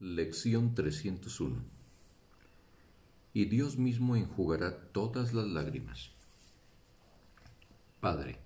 Lección 301 Y Dios mismo enjugará todas las lágrimas. Padre,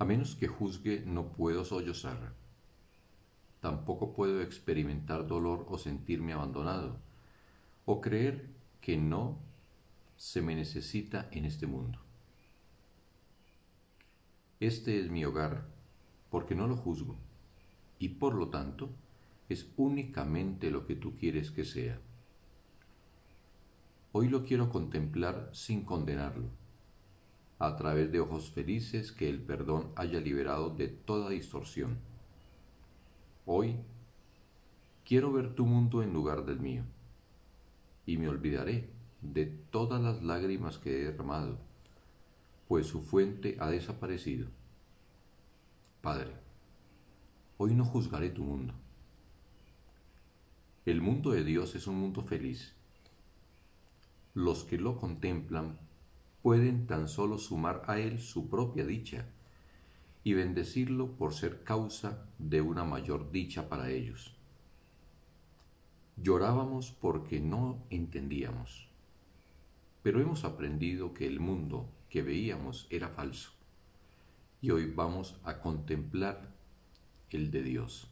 a menos que juzgue no puedo sollozar. Tampoco puedo experimentar dolor o sentirme abandonado, o creer que no se me necesita en este mundo. Este es mi hogar, porque no lo juzgo, y por lo tanto, es únicamente lo que tú quieres que sea. Hoy lo quiero contemplar sin condenarlo, a través de ojos felices que el perdón haya liberado de toda distorsión. Hoy quiero ver tu mundo en lugar del mío, y me olvidaré de todas las lágrimas que he derramado, pues su fuente ha desaparecido. Padre, hoy no juzgaré tu mundo el mundo de Dios es un mundo feliz. Los que lo contemplan pueden tan solo sumar a él su propia dicha y bendecirlo por ser causa de una mayor dicha para ellos. Llorábamos porque no entendíamos, pero hemos aprendido que el mundo que veíamos era falso y hoy vamos a contemplar el de Dios.